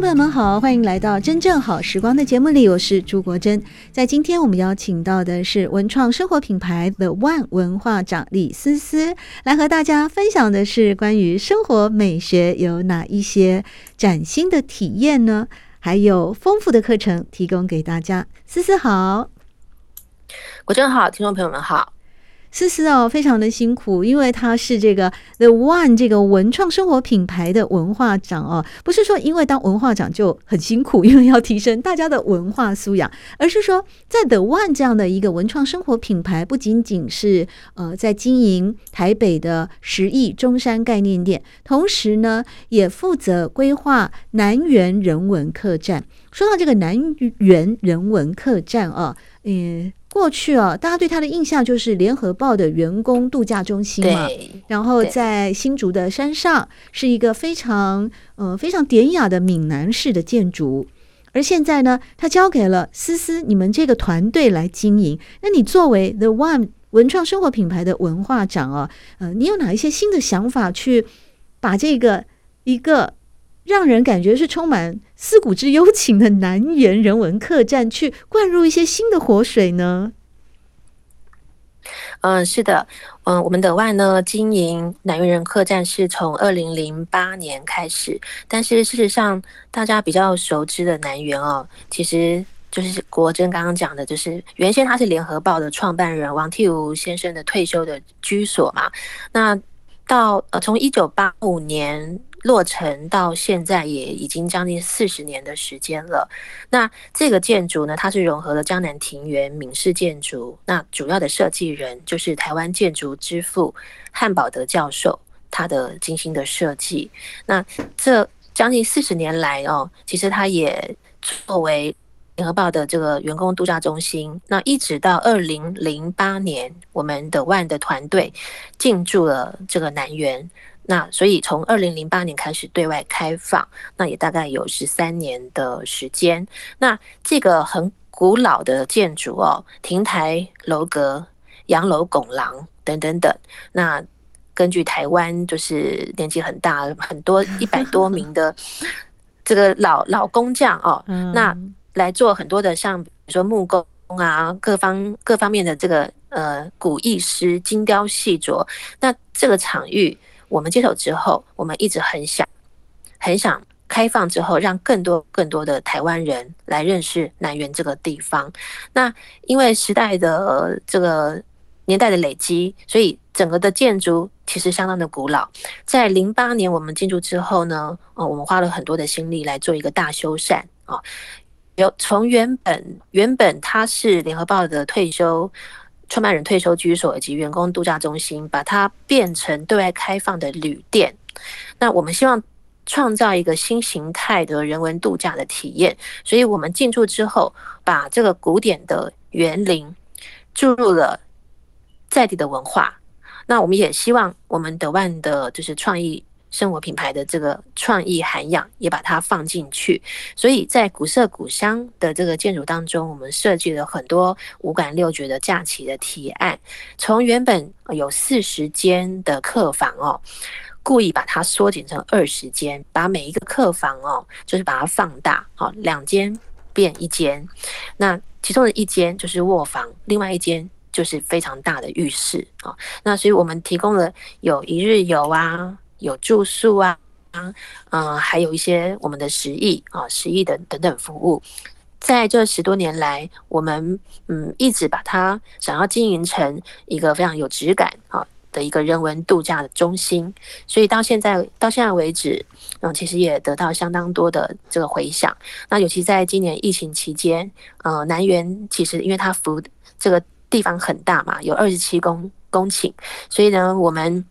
朋友们好，欢迎来到真正好时光的节目里，我是朱国珍。在今天我们邀请到的是文创生活品牌 The One 文化长李思思，来和大家分享的是关于生活美学有哪一些崭新的体验呢？还有丰富的课程提供给大家。思思好，国珍好，听众朋友们好。思思哦，非常的辛苦，因为他是这个 The One 这个文创生活品牌的文化长哦，不是说因为当文化长就很辛苦，因为要提升大家的文化素养，而是说在 The One 这样的一个文创生活品牌，不仅仅是呃在经营台北的十亿中山概念店，同时呢也负责规划南园人文客栈。说到这个南园人文客栈啊，嗯。过去啊，大家对他的印象就是联合报的员工度假中心嘛，然后在新竹的山上是一个非常呃非常典雅的闽南式的建筑，而现在呢，他交给了思思你们这个团队来经营。那你作为 The One 文创生活品牌的文化长啊，呃，你有哪一些新的想法去把这个一个让人感觉是充满思古之幽情的南园人文客栈，去灌入一些新的活水呢？嗯，是的，嗯，我们的外呢经营南园人客栈是从二零零八年开始，但是事实上大家比较熟知的南园哦，其实就是国珍刚刚讲的，就是原先他是联合报的创办人王替吾先生的退休的居所嘛，那到呃从一九八五年。落成到现在也已经将近四十年的时间了。那这个建筑呢，它是融合了江南庭园、闽式建筑。那主要的设计人就是台湾建筑之父汉宝德教授，他的精心的设计。那这将近四十年来哦，其实他也作为联合报的这个员工度假中心。那一直到二零零八年，我们的 One 的团队进驻了这个南园。那所以从二零零八年开始对外开放，那也大概有十三年的时间。那这个很古老的建筑哦，亭台楼阁、洋楼拱廊等等等。那根据台湾就是年纪很大很多一百多名的 这个老老工匠哦，那来做很多的像比如说木工啊，各方各方面的这个呃古艺师精雕细琢。那这个场域。我们接手之后，我们一直很想，很想开放之后，让更多更多的台湾人来认识南园这个地方。那因为时代的这个年代的累积，所以整个的建筑其实相当的古老。在零八年我们进驻之后呢，呃，我们花了很多的心力来做一个大修缮啊，有从原本原本它是联合报的退休。创办人退休居所以及员工度假中心，把它变成对外开放的旅店。那我们希望创造一个新形态的人文度假的体验，所以我们进驻之后，把这个古典的园林注入了在地的文化。那我们也希望我们德万的就是创意。生活品牌的这个创意涵养也把它放进去，所以在古色古香的这个建筑当中，我们设计了很多五感六觉的假期的提案。从原本有四十间的客房哦，故意把它缩减成二十间，把每一个客房哦，就是把它放大，好，两间变一间。那其中的一间就是卧房，另外一间就是非常大的浴室啊。那所以我们提供了有一日游啊。有住宿啊，嗯、还有一些我们的食艺啊，食艺的等等服务，在这十多年来，我们嗯一直把它想要经营成一个非常有质感啊的一个人文度假的中心，所以到现在到现在为止，嗯，其实也得到相当多的这个回响。那尤其在今年疫情期间，呃，南园其实因为它服这个地方很大嘛，有二十七公公顷，所以呢，我们。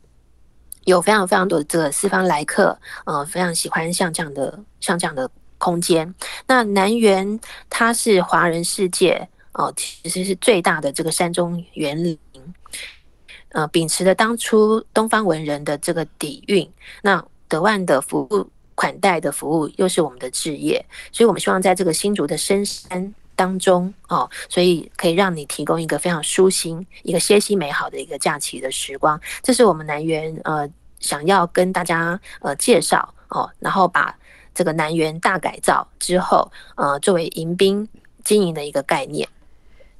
有非常非常多的这个四方来客，呃，非常喜欢像这样的像这样的空间。那南园它是华人世界哦、呃，其实是最大的这个山中园林，呃，秉持着当初东方文人的这个底蕴，那德万的服务款待的服务又是我们的置业，所以我们希望在这个新竹的深山。当中哦，所以可以让你提供一个非常舒心、一个歇息美好的一个假期的时光。这是我们南园呃想要跟大家呃介绍哦，然后把这个南园大改造之后呃作为迎宾经营的一个概念。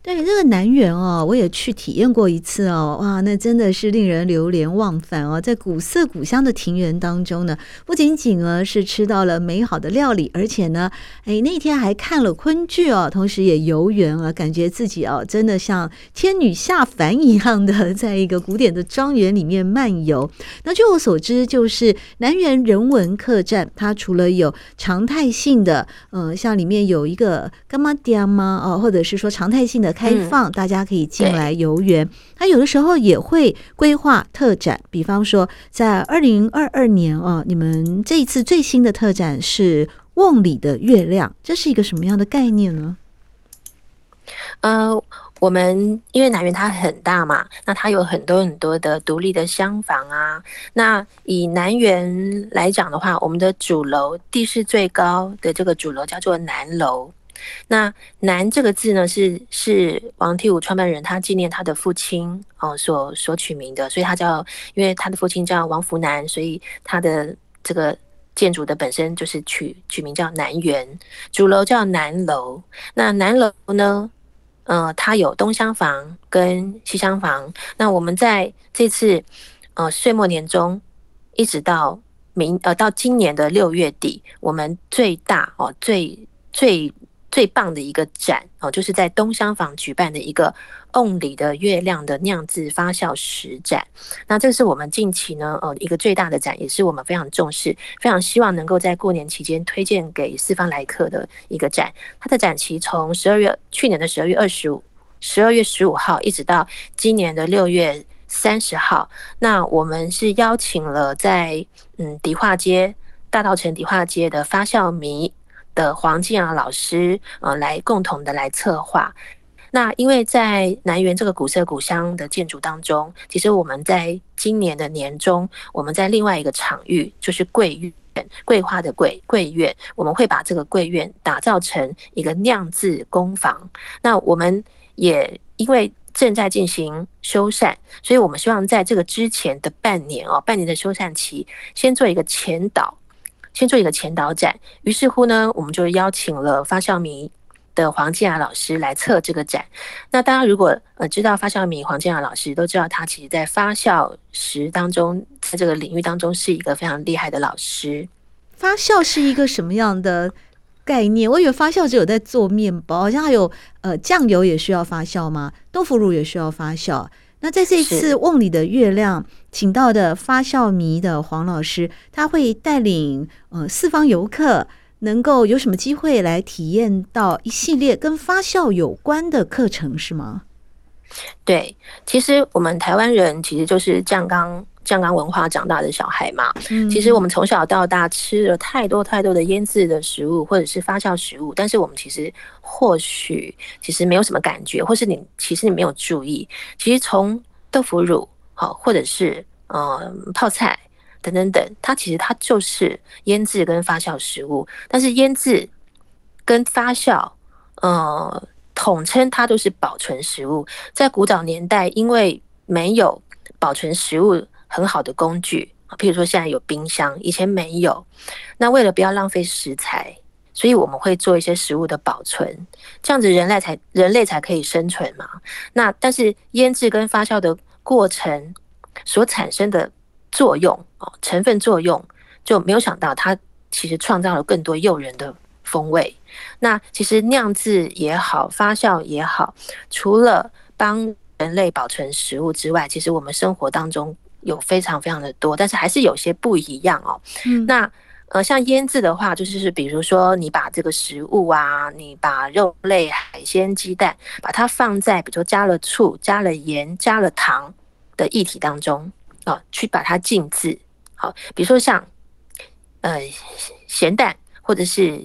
对，这个南园哦，我也去体验过一次哦，哇，那真的是令人流连忘返哦。在古色古香的庭园当中呢，不仅仅呢是吃到了美好的料理，而且呢，哎，那天还看了昆剧哦，同时也游园啊，感觉自己哦，真的像天女下凡一样的，在一个古典的庄园里面漫游。那据我所知，就是南园人文客栈，它除了有常态性的，呃，像里面有一个柑仔店吗？哦，或者是说常态性的。开放，大家可以进来游园。它有的时候也会规划特展，比方说在二零二二年啊，你们这一次最新的特展是“瓮里的月亮”，这是一个什么样的概念呢？呃，我们因为南园它很大嘛，那它有很多很多的独立的厢房啊。那以南园来讲的话，我们的主楼地势最高的这个主楼叫做南楼。那“南”这个字呢，是是王梯武创办人他纪念他的父亲哦所所取名的，所以他叫，因为他的父亲叫王福南，所以他的这个建筑的本身就是取取名叫南园，主楼叫南楼。那南楼呢，呃，它有东厢房跟西厢房。那我们在这次呃岁末年终，一直到明呃到今年的六月底，我们最大哦最最。最棒的一个展哦，就是在东厢房举办的一个“瓮里的月亮”的酿制发酵食展。那这是我们近期呢，呃，一个最大的展，也是我们非常重视、非常希望能够在过年期间推荐给四方来客的一个展。它的展期从十二月去年的十二月二十五、十二月十五号，一直到今年的六月三十号。那我们是邀请了在嗯迪化街、大道城迪化街的发酵迷。的黄静雅老师，呃，来共同的来策划。那因为在南园这个古色古香的建筑当中，其实我们在今年的年中，我们在另外一个场域，就是桂苑，桂花的桂桂苑，我们会把这个桂苑打造成一个酿制工坊。那我们也因为正在进行修缮，所以我们希望在这个之前的半年哦，半年的修缮期，先做一个前导。先做一个前导展，于是乎呢，我们就邀请了发酵迷的黄静雅老师来测这个展。那大家如果呃知道发酵迷黄静雅老师，都知道他其实在发酵时当中，在这个领域当中是一个非常厉害的老师。发酵是一个什么样的概念？我以为发酵只有在做面包，好像还有呃酱油也需要发酵吗？豆腐乳也需要发酵？那在这一次《瓮里的月亮》请到的发酵迷的黄老师，他会带领呃四方游客，能够有什么机会来体验到一系列跟发酵有关的课程，是吗？对，其实我们台湾人其实就是酱缸酱缸文化长大的小孩嘛。嗯，其实我们从小到大吃了太多太多的腌制的食物或者是发酵食物，但是我们其实或许其实没有什么感觉，或是你其实你没有注意，其实从豆腐乳好，或者是呃泡菜等等等，它其实它就是腌制跟发酵食物，但是腌制跟发酵呃。统称它都是保存食物。在古早年代，因为没有保存食物很好的工具，譬如说现在有冰箱，以前没有。那为了不要浪费食材，所以我们会做一些食物的保存，这样子人类才人类才可以生存嘛。那但是腌制跟发酵的过程所产生的作用哦，成分作用就没有想到它其实创造了更多诱人的。风味，那其实酿制也好，发酵也好，除了帮人类保存食物之外，其实我们生活当中有非常非常的多，但是还是有些不一样哦。嗯，那呃，像腌制的话，就是是比如说你把这个食物啊，你把肉类、海鲜、鸡蛋，把它放在比如说加了醋、加了盐、加了糖的液体当中啊，去把它静置。好，比如说像呃咸蛋或者是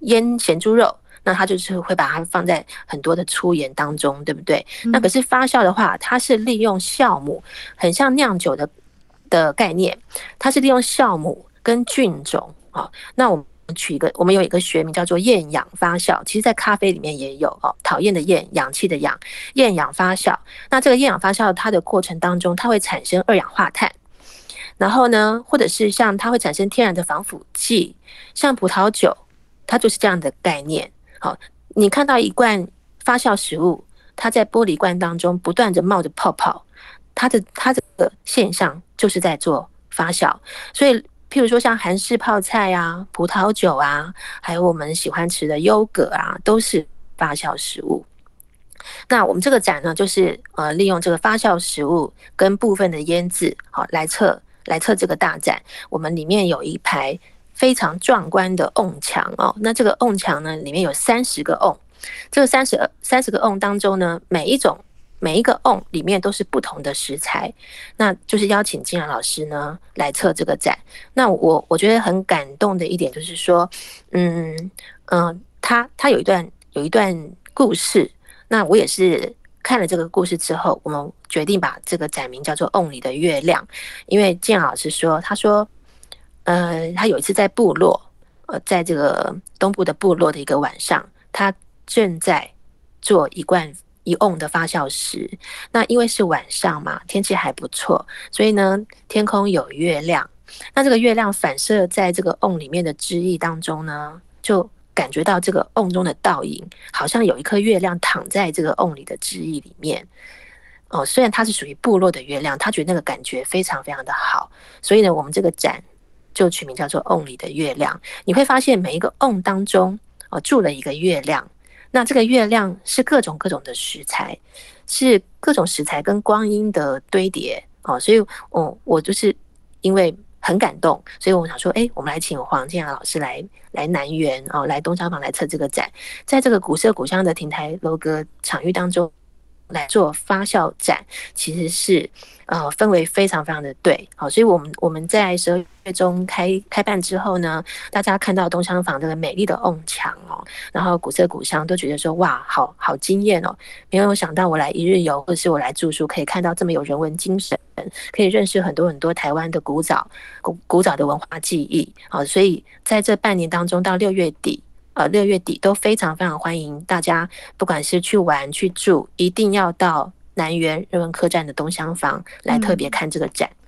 腌咸猪肉，那它就是会把它放在很多的粗盐当中，对不对？嗯、那可是发酵的话，它是利用酵母，很像酿酒的的概念，它是利用酵母跟菌种啊。那我们。取一个，我们有一个学名叫做厌氧发酵，其实在咖啡里面也有哦。讨厌的厌，氧气的氧，厌氧发酵。那这个厌氧发酵它的过程当中，它会产生二氧化碳，然后呢，或者是像它会产生天然的防腐剂，像葡萄酒，它就是这样的概念。好，你看到一罐发酵食物，它在玻璃罐当中不断的冒着泡泡，它的它这个现象就是在做发酵，所以。譬如说像韩式泡菜啊、葡萄酒啊，还有我们喜欢吃的优格啊，都是发酵食物。那我们这个展呢，就是呃利用这个发酵食物跟部分的腌制，好来测来测这个大展。我们里面有一排非常壮观的瓮墙哦，那这个瓮墙呢，里面有三十个瓮，这个三十三十个瓮当中呢，每一种。每一个瓮里面都是不同的食材，那就是邀请金兰老师呢来测这个展。那我我觉得很感动的一点就是说，嗯嗯、他他有一段有一段故事。那我也是看了这个故事之后，我们决定把这个展名叫做《瓮里的月亮》，因为金兰老师说，他说，呃，他有一次在部落，呃，在这个东部的部落的一个晚上，他正在做一罐。一瓮的发酵时，那因为是晚上嘛，天气还不错，所以呢，天空有月亮。那这个月亮反射在这个瓮里面的汁液当中呢，就感觉到这个瓮中的倒影，好像有一颗月亮躺在这个瓮里的汁液里面。哦，虽然它是属于部落的月亮，他觉得那个感觉非常非常的好，所以呢，我们这个展就取名叫做《瓮里的月亮》。你会发现每一个瓮当中，哦，住了一个月亮。那这个月亮是各种各种的食材，是各种食材跟光阴的堆叠哦，所以，我我就是因为很感动，所以我想说，哎，我们来请黄建雅老师来来南园哦，来东厢房来测这个展，在这个古色古香的亭台楼阁场域当中。来做发酵展，其实是呃氛围非常非常的对，好，所以我们我们在十二月中开开办之后呢，大家看到东商坊这个美丽的瓮墙哦，然后古色古香，都觉得说哇，好好惊艳哦，没有想到我来一日游或者是我来住宿，可以看到这么有人文精神，可以认识很多很多台湾的古早古古早的文化记忆，好，所以在这半年当中到六月底。呃，六月底都非常非常欢迎大家，不管是去玩去住，一定要到南园人文客栈的东厢房来特别看这个展。嗯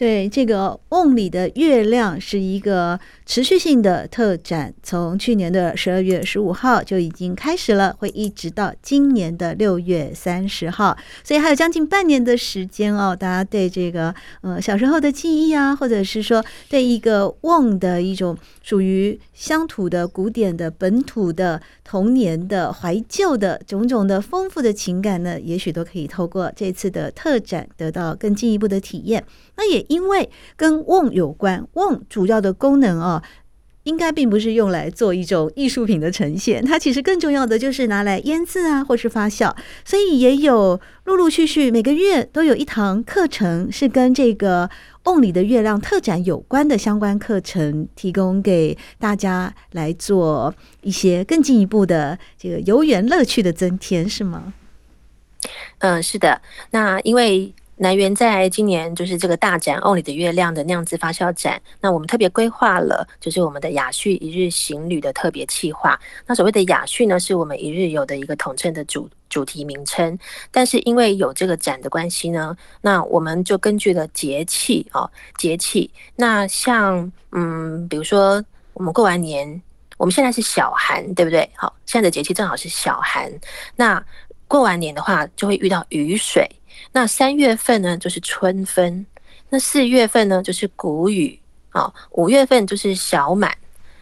对，这个瓮里的月亮是一个持续性的特展，从去年的十二月十五号就已经开始了，会一直到今年的六月三十号，所以还有将近半年的时间哦。大家对这个呃小时候的记忆啊，或者是说对一个瓮的一种属于乡土的、古典的、本土的、童年的、怀旧的种种的丰富的情感呢，也许都可以透过这次的特展得到更进一步的体验。那也因为跟瓮有关，瓮主要的功能啊，应该并不是用来做一种艺术品的呈现，它其实更重要的就是拿来腌制啊，或是发酵。所以也有陆陆续续每个月都有一堂课程是跟这个瓮里的月亮特展有关的相关课程，提供给大家来做一些更进一步的这个游园乐趣的增添，是吗？嗯，是的。那因为。南园在今年就是这个大展《瓮里的月亮》的酿制发酵展，那我们特别规划了，就是我们的雅叙一日行旅的特别企划。那所谓的雅叙呢，是我们一日游的一个统称的主主题名称。但是因为有这个展的关系呢，那我们就根据了节气哦，节气。那像嗯，比如说我们过完年，我们现在是小寒，对不对？好，现在的节气正好是小寒。那过完年的话，就会遇到雨水。那三月份呢，就是春分；那四月份呢，就是谷雨。啊；五月份就是小满；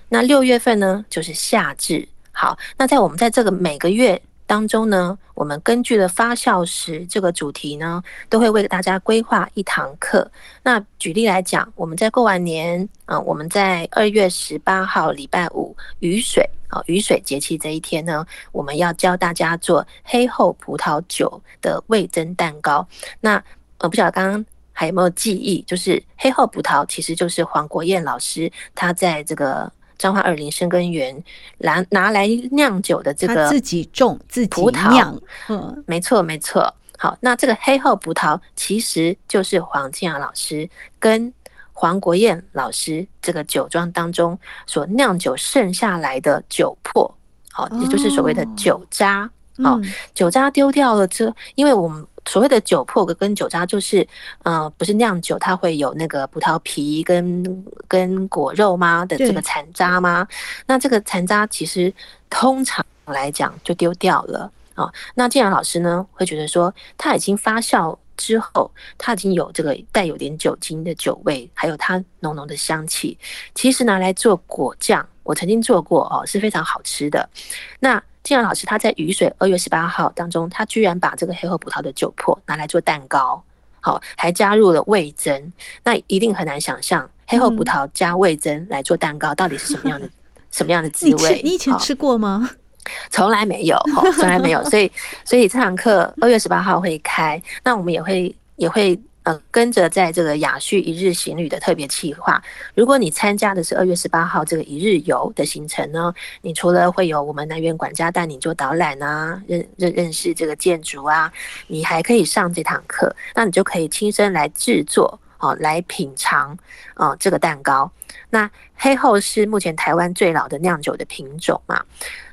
那六月份呢，就是夏至。好，那在我们在这个每个月当中呢，我们根据了发酵时这个主题呢，都会为大家规划一堂课。那举例来讲，我们在过完年啊，我们在二月十八号礼拜五雨水。啊，雨水节气这一天呢，我们要教大家做黑厚葡萄酒的味增蛋糕。那呃，不晓得刚刚还有没有记忆？就是黑后葡萄其实就是黄国燕老师他在这个彰化二林生根园拿拿来酿酒的这个自己种自己酿，嗯，没错没错。好，那这个黑后葡萄其实就是黄静雅老师跟黄国燕老师这个酒庄当中所酿酒剩下来的酒粕，好，也就是所谓的酒渣。好、哦，酒渣丢掉了之，因为我们所谓的酒粕跟酒渣就是，呃，不是酿酒它会有那个葡萄皮跟跟果肉吗的这个残渣吗？那这个残渣其实通常来讲就丢掉了。哦，那靖雅老师呢会觉得说，它已经发酵之后，它已经有这个带有点酒精的酒味，还有它浓浓的香气。其实拿来做果酱，我曾经做过哦，是非常好吃的。那靖雅老师他在雨水二月十八号当中，他居然把这个黑后葡萄的酒粕拿来做蛋糕，好，还加入了味增。那一定很难想象，黑后葡萄加味增来做蛋糕到底是什么样的 什么样的滋味？你以前吃过吗？从来没有，哦，从来没有，所以，所以这堂课二月十八号会开，那我们也会也会呃跟着在这个雅叙一日行旅的特别企划。如果你参加的是二月十八号这个一日游的行程呢，你除了会有我们南园管家带你做导览啊，认认认识这个建筑啊，你还可以上这堂课，那你就可以亲身来制作哦，来品尝哦这个蛋糕。那黑后是目前台湾最老的酿酒的品种嘛。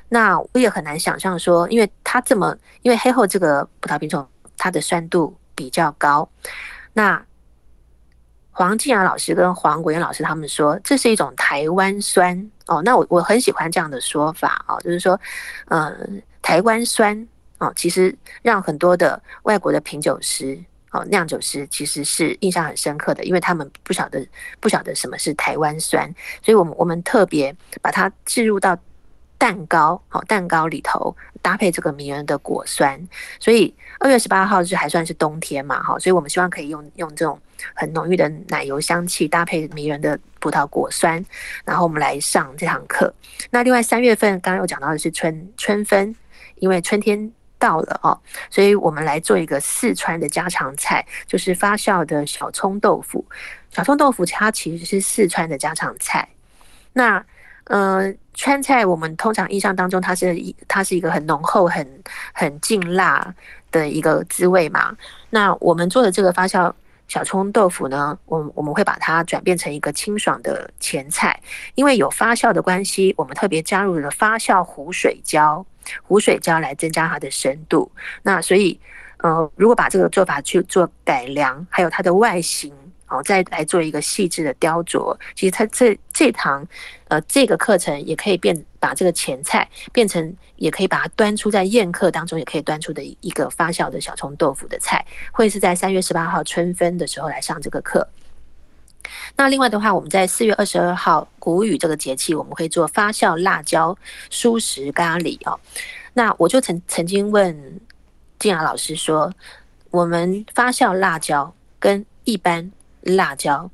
那我也很难想象说，因为它这么，因为黑后这个葡萄品种，它的酸度比较高。那黄静雅老师跟黄国燕老师他们说，这是一种台湾酸哦。那我我很喜欢这样的说法哦，就是说，呃，台湾酸哦，其实让很多的外国的品酒师哦、酿酒师其实是印象很深刻的，因为他们不晓得不晓得什么是台湾酸，所以我们我们特别把它置入到。蛋糕好，蛋糕里头搭配这个迷人的果酸，所以二月十八号就还算是冬天嘛，哈，所以我们希望可以用用这种很浓郁的奶油香气搭配迷人的葡萄果酸，然后我们来上这堂课。那另外三月份刚刚有讲到的是春春分，因为春天到了哦，所以我们来做一个四川的家常菜，就是发酵的小葱豆腐。小葱豆腐它其实是四川的家常菜，那。呃，川菜我们通常印象当中，它是一它是一个很浓厚、很很劲辣的一个滋味嘛。那我们做的这个发酵小葱豆腐呢，我我们会把它转变成一个清爽的前菜，因为有发酵的关系，我们特别加入了发酵湖水胶，湖水胶来增加它的深度。那所以，呃，如果把这个做法去做改良，还有它的外形。好，再来做一个细致的雕琢。其实它这这堂，呃，这个课程也可以变，把这个前菜变成，也可以把它端出在宴客当中，也可以端出的一个发酵的小葱豆腐的菜，会是在三月十八号春分的时候来上这个课。那另外的话，我们在四月二十二号谷雨这个节气，我们会做发酵辣椒蔬食咖喱哦。那我就曾曾经问静雅老师说，我们发酵辣椒跟一般辣椒，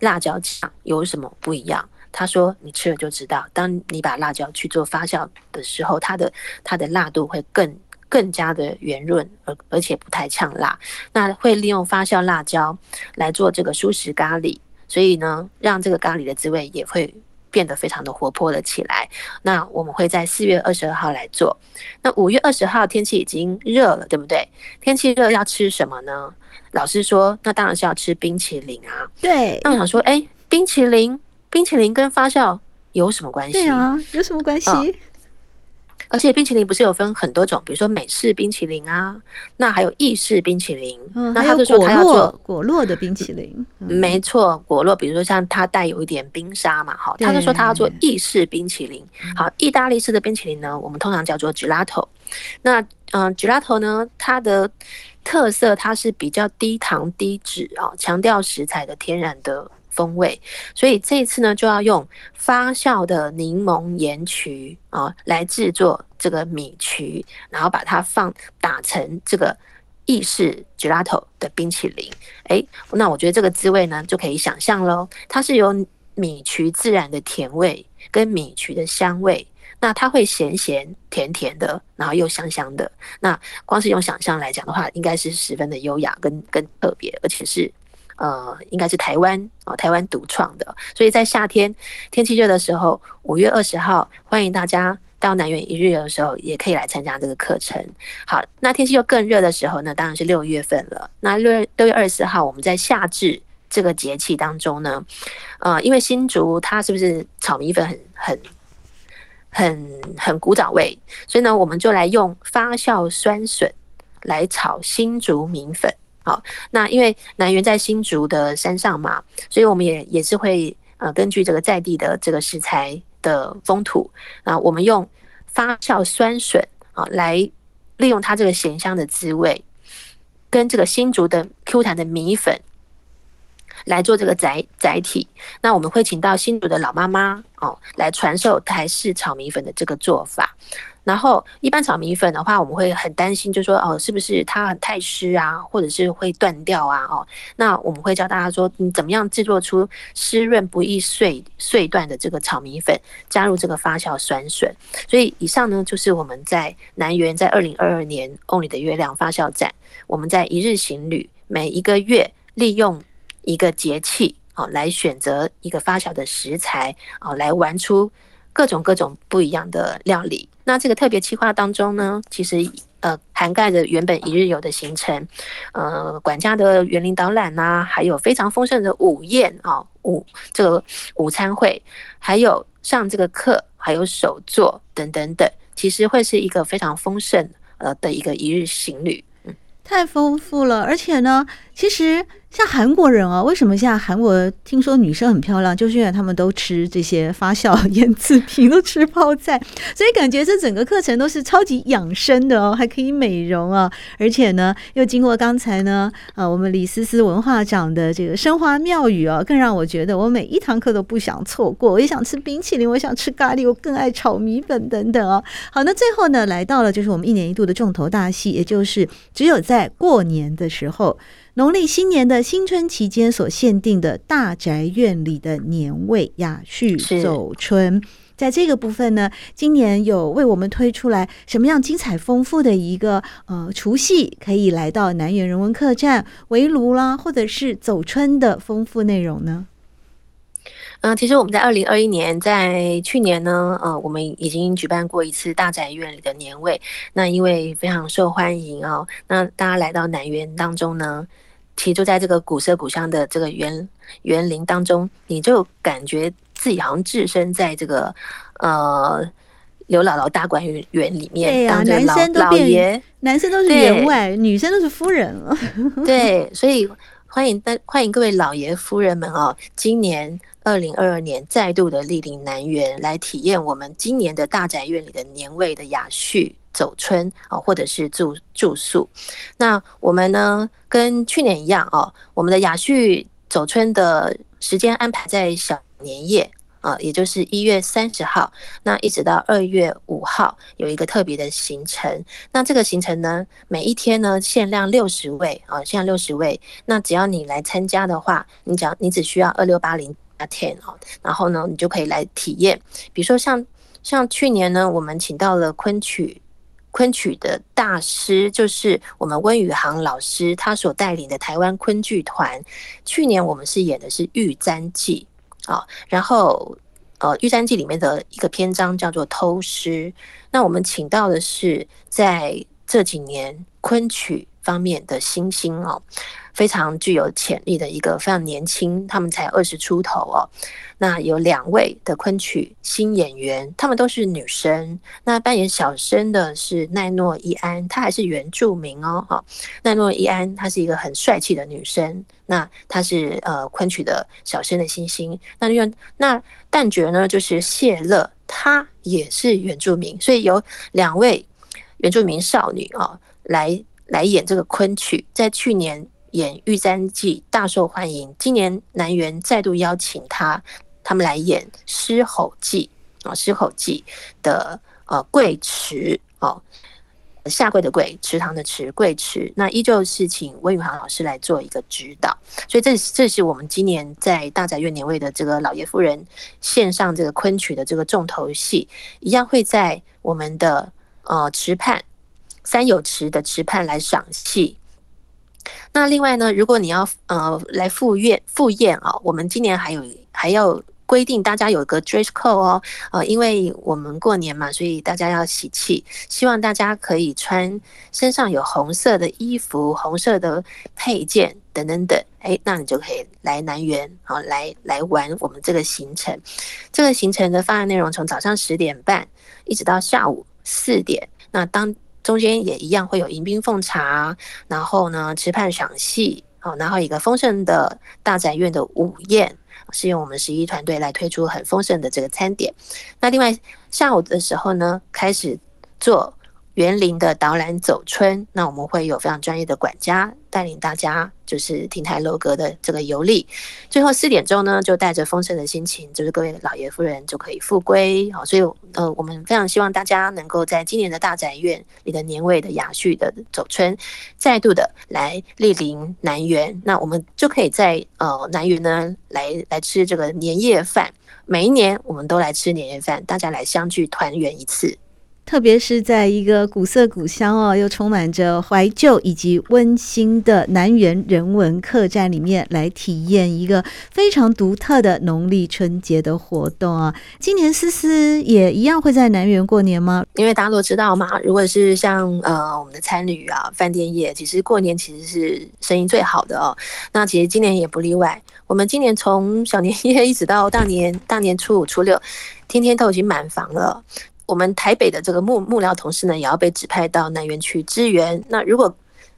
辣椒酱有什么不一样？他说：“你吃了就知道。当你把辣椒去做发酵的时候，它的它的辣度会更更加的圆润，而而且不太呛辣。那会利用发酵辣椒来做这个蔬食咖喱，所以呢，让这个咖喱的滋味也会变得非常的活泼了起来。那我们会在四月二十二号来做。那五月二十号天气已经热了，对不对？天气热要吃什么呢？”老师说：“那当然是要吃冰淇淋啊。”对。那我想说，哎、欸，冰淇淋，冰淇淋跟发酵有什么关系？对啊，有什么关系？哦，而且冰淇淋不是有分很多种，比如说美式冰淇淋啊，那还有意式冰淇淋。嗯，那他就说他要做果洛的冰淇淋。嗯、没错，果洛，比如说像它带有一点冰沙嘛，哈，他就说他要做意式冰淇淋。好，意大利式的冰淇淋呢，我们通常叫做 gelato。那嗯，gelato 呢，它的特色，它是比较低糖低脂啊，强调食材的天然的风味，所以这一次呢，就要用发酵的柠檬盐曲啊来制作这个米曲，然后把它放打成这个意式 gelato 的冰淇淋。诶，那我觉得这个滋味呢，就可以想象喽，它是由米曲自然的甜味跟米曲的香味。那它会咸咸甜甜的，然后又香香的。那光是用想象来讲的话，应该是十分的优雅跟跟特别，而且是呃，应该是台湾哦，台湾独创的。所以在夏天天气热的时候，五月二十号，欢迎大家到南园一日游的时候，也可以来参加这个课程。好，那天气又更热的时候呢，当然是六月份了。那六月六月二十四号，我们在夏至这个节气当中呢，呃，因为新竹它是不是炒米粉很很很很古早味，所以呢，我们就来用发酵酸笋来炒新竹米粉。好，那因为南园在新竹的山上嘛，所以我们也也是会呃根据这个在地的这个食材的风土啊，我们用发酵酸笋啊来利用它这个咸香的滋味，跟这个新竹的 Q 弹的米粉。来做这个载载体，那我们会请到新竹的老妈妈哦，来传授台式炒米粉的这个做法。然后一般炒米粉的话，我们会很担心，就说哦，是不是它很太湿啊，或者是会断掉啊？哦，那我们会教大家说，你怎么样制作出湿润不易碎碎断的这个炒米粉，加入这个发酵酸笋。所以以上呢，就是我们在南园在二零二二年 Only 的月亮发酵站，我们在一日行旅，每一个月利用。一个节气哦，来选择一个发酵的食材哦，来玩出各种各种不一样的料理。那这个特别企划当中呢，其实呃涵盖着原本一日游的行程，呃管家的园林导览呐，还有非常丰盛的午宴啊午这个午餐会，还有上这个课，还有手作等等等，其实会是一个非常丰盛呃的一个一日行旅。嗯，太丰富了，而且呢，其实。像韩国人啊，为什么现在韩国听说女生很漂亮，就是因为他们都吃这些发酵腌制品，都吃泡菜，所以感觉这整个课程都是超级养生的哦，还可以美容啊，而且呢，又经过刚才呢，呃，我们李思思文化长的这个生花妙语啊，更让我觉得我每一堂课都不想错过。我也想吃冰淇淋，我想吃咖喱，我更爱炒米粉等等哦。好，那最后呢，来到了就是我们一年一度的重头大戏，也就是只有在过年的时候。农历新年的新春期间所限定的大宅院里的年味雅趣走春，在这个部分呢，今年有为我们推出来什么样精彩丰富的一个呃除夕可以来到南园人文客栈围炉啦，或者是走春的丰富内容呢？嗯、呃，其实我们在二零二一年，在去年呢，呃，我们已经举办过一次大宅院里的年味，那因为非常受欢迎哦，那大家来到南园当中呢。其实就在这个古色古香的这个园园林当中，你就感觉自己好像置身在这个呃刘姥姥大观园园里面。对呀、啊，男生都变，男生都是员外，女生都是夫人了。对，所以欢迎大欢迎各位老爷夫人们哦，今年二零二二年再度的莅临南园来体验我们今年的大宅院里的年味的雅序。走春啊，或者是住住宿，那我们呢，跟去年一样哦，我们的雅序走春的时间安排在小年夜啊，也就是一月三十号，那一直到二月五号有一个特别的行程。那这个行程呢，每一天呢限量六十位啊，限量六十位。那只要你来参加的话，你只要你只需要二六八零加 ten 哦，然后呢，你就可以来体验。比如说像像去年呢，我们请到了昆曲。昆曲的大师就是我们温宇航老师，他所带领的台湾昆剧团。去年我们是演的是《玉簪记》啊，然后呃，《玉簪记》里面的一个篇章叫做偷诗。那我们请到的是在这几年昆曲方面的新星哦。非常具有潜力的一个非常年轻，他们才二十出头哦。那有两位的昆曲新演员，她们都是女生。那扮演小生的是奈诺伊安，她还是原住民哦。哈，奈诺伊安她是一个很帅气的女生。那她是呃昆曲的小生的新星。那用那旦角呢就是谢乐，她也是原住民，所以有两位原住民少女啊来来演这个昆曲，在去年。演《玉簪记》大受欢迎，今年南园再度邀请他，他们来演《狮吼记》啊，《狮吼记》的呃跪池哦，下跪的跪，池塘的池，跪池。那依旧是请温宇航老师来做一个指导，所以这这是我们今年在大宅院年味的这个老爷夫人献上这个昆曲的这个重头戏，一样会在我们的呃池畔三有池的池畔来赏戏。那另外呢，如果你要呃来赴宴赴宴啊，我们今年还有还要规定大家有个 dress code 哦，呃，因为我们过年嘛，所以大家要喜气，希望大家可以穿身上有红色的衣服、红色的配件等等等，哎，那你就可以来南园啊，来来玩我们这个行程。这个行程的方案内容从早上十点半一直到下午四点，那当。中间也一样会有迎宾奉茶，然后呢，池畔赏戏，好，然后一个丰盛的大宅院的午宴，是用我们十一团队来推出很丰盛的这个餐点。那另外下午的时候呢，开始做。园林的导览走春，那我们会有非常专业的管家带领大家，就是亭台楼阁的这个游历。最后四点钟呢，就带着丰盛的心情，就是各位老爷夫人就可以复归。好，所以呃，我们非常希望大家能够在今年的大宅院里的年味的雅趣的走春，再度的来莅临南园。那我们就可以在呃南园呢来来吃这个年夜饭。每一年我们都来吃年夜饭，大家来相聚团圆一次。特别是在一个古色古香哦，又充满着怀旧以及温馨的南园人文客栈里面，来体验一个非常独特的农历春节的活动啊！今年思思也一样会在南园过年吗？因为大家都知道嘛，如果是像呃我们的餐旅啊、饭店业，其实过年其实是生意最好的哦。那其实今年也不例外，我们今年从小年夜一直到大年大年初五、初六，天天都已经满房了。我们台北的这个幕幕僚同事呢，也要被指派到南园去支援。那如果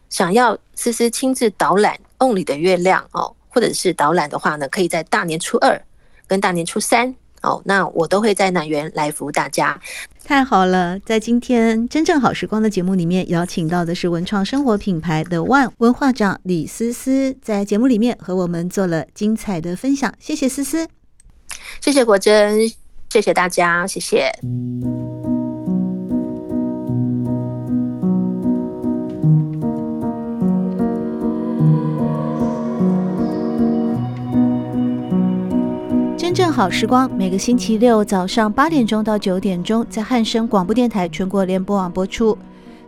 想要思思亲自导览瓮里的月亮哦，或者是导览的话呢，可以在大年初二跟大年初三哦，那我都会在南园来服务大家。太好了，在今天真正好时光的节目里面，邀请到的是文创生活品牌的 One 文化长李思思，在节目里面和我们做了精彩的分享。谢谢思思，谢谢国珍。谢谢大家，谢谢。真正好时光，每个星期六早上八点钟到九点钟，在汉声广播电台全国联播网播出。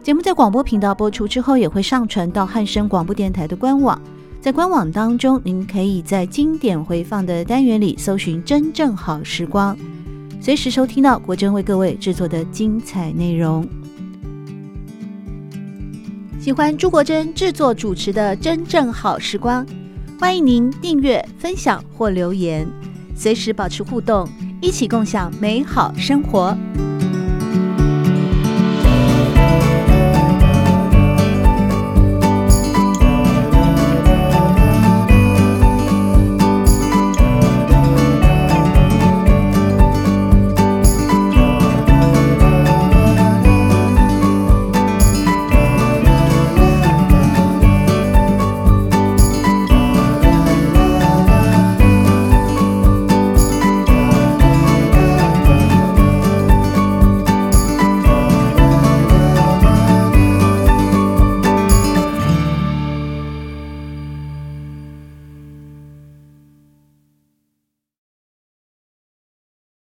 节目在广播频道播出之后，也会上传到汉声广播电台的官网。在官网当中，您可以在经典回放的单元里搜寻“真正好时光”。随时收听到国珍为各位制作的精彩内容。喜欢朱国珍制作主持的《真正好时光》，欢迎您订阅、分享或留言，随时保持互动，一起共享美好生活。